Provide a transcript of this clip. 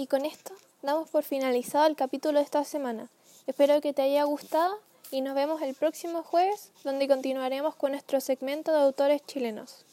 Y con esto damos por finalizado el capítulo de esta semana. Espero que te haya gustado y nos vemos el próximo jueves donde continuaremos con nuestro segmento de autores chilenos.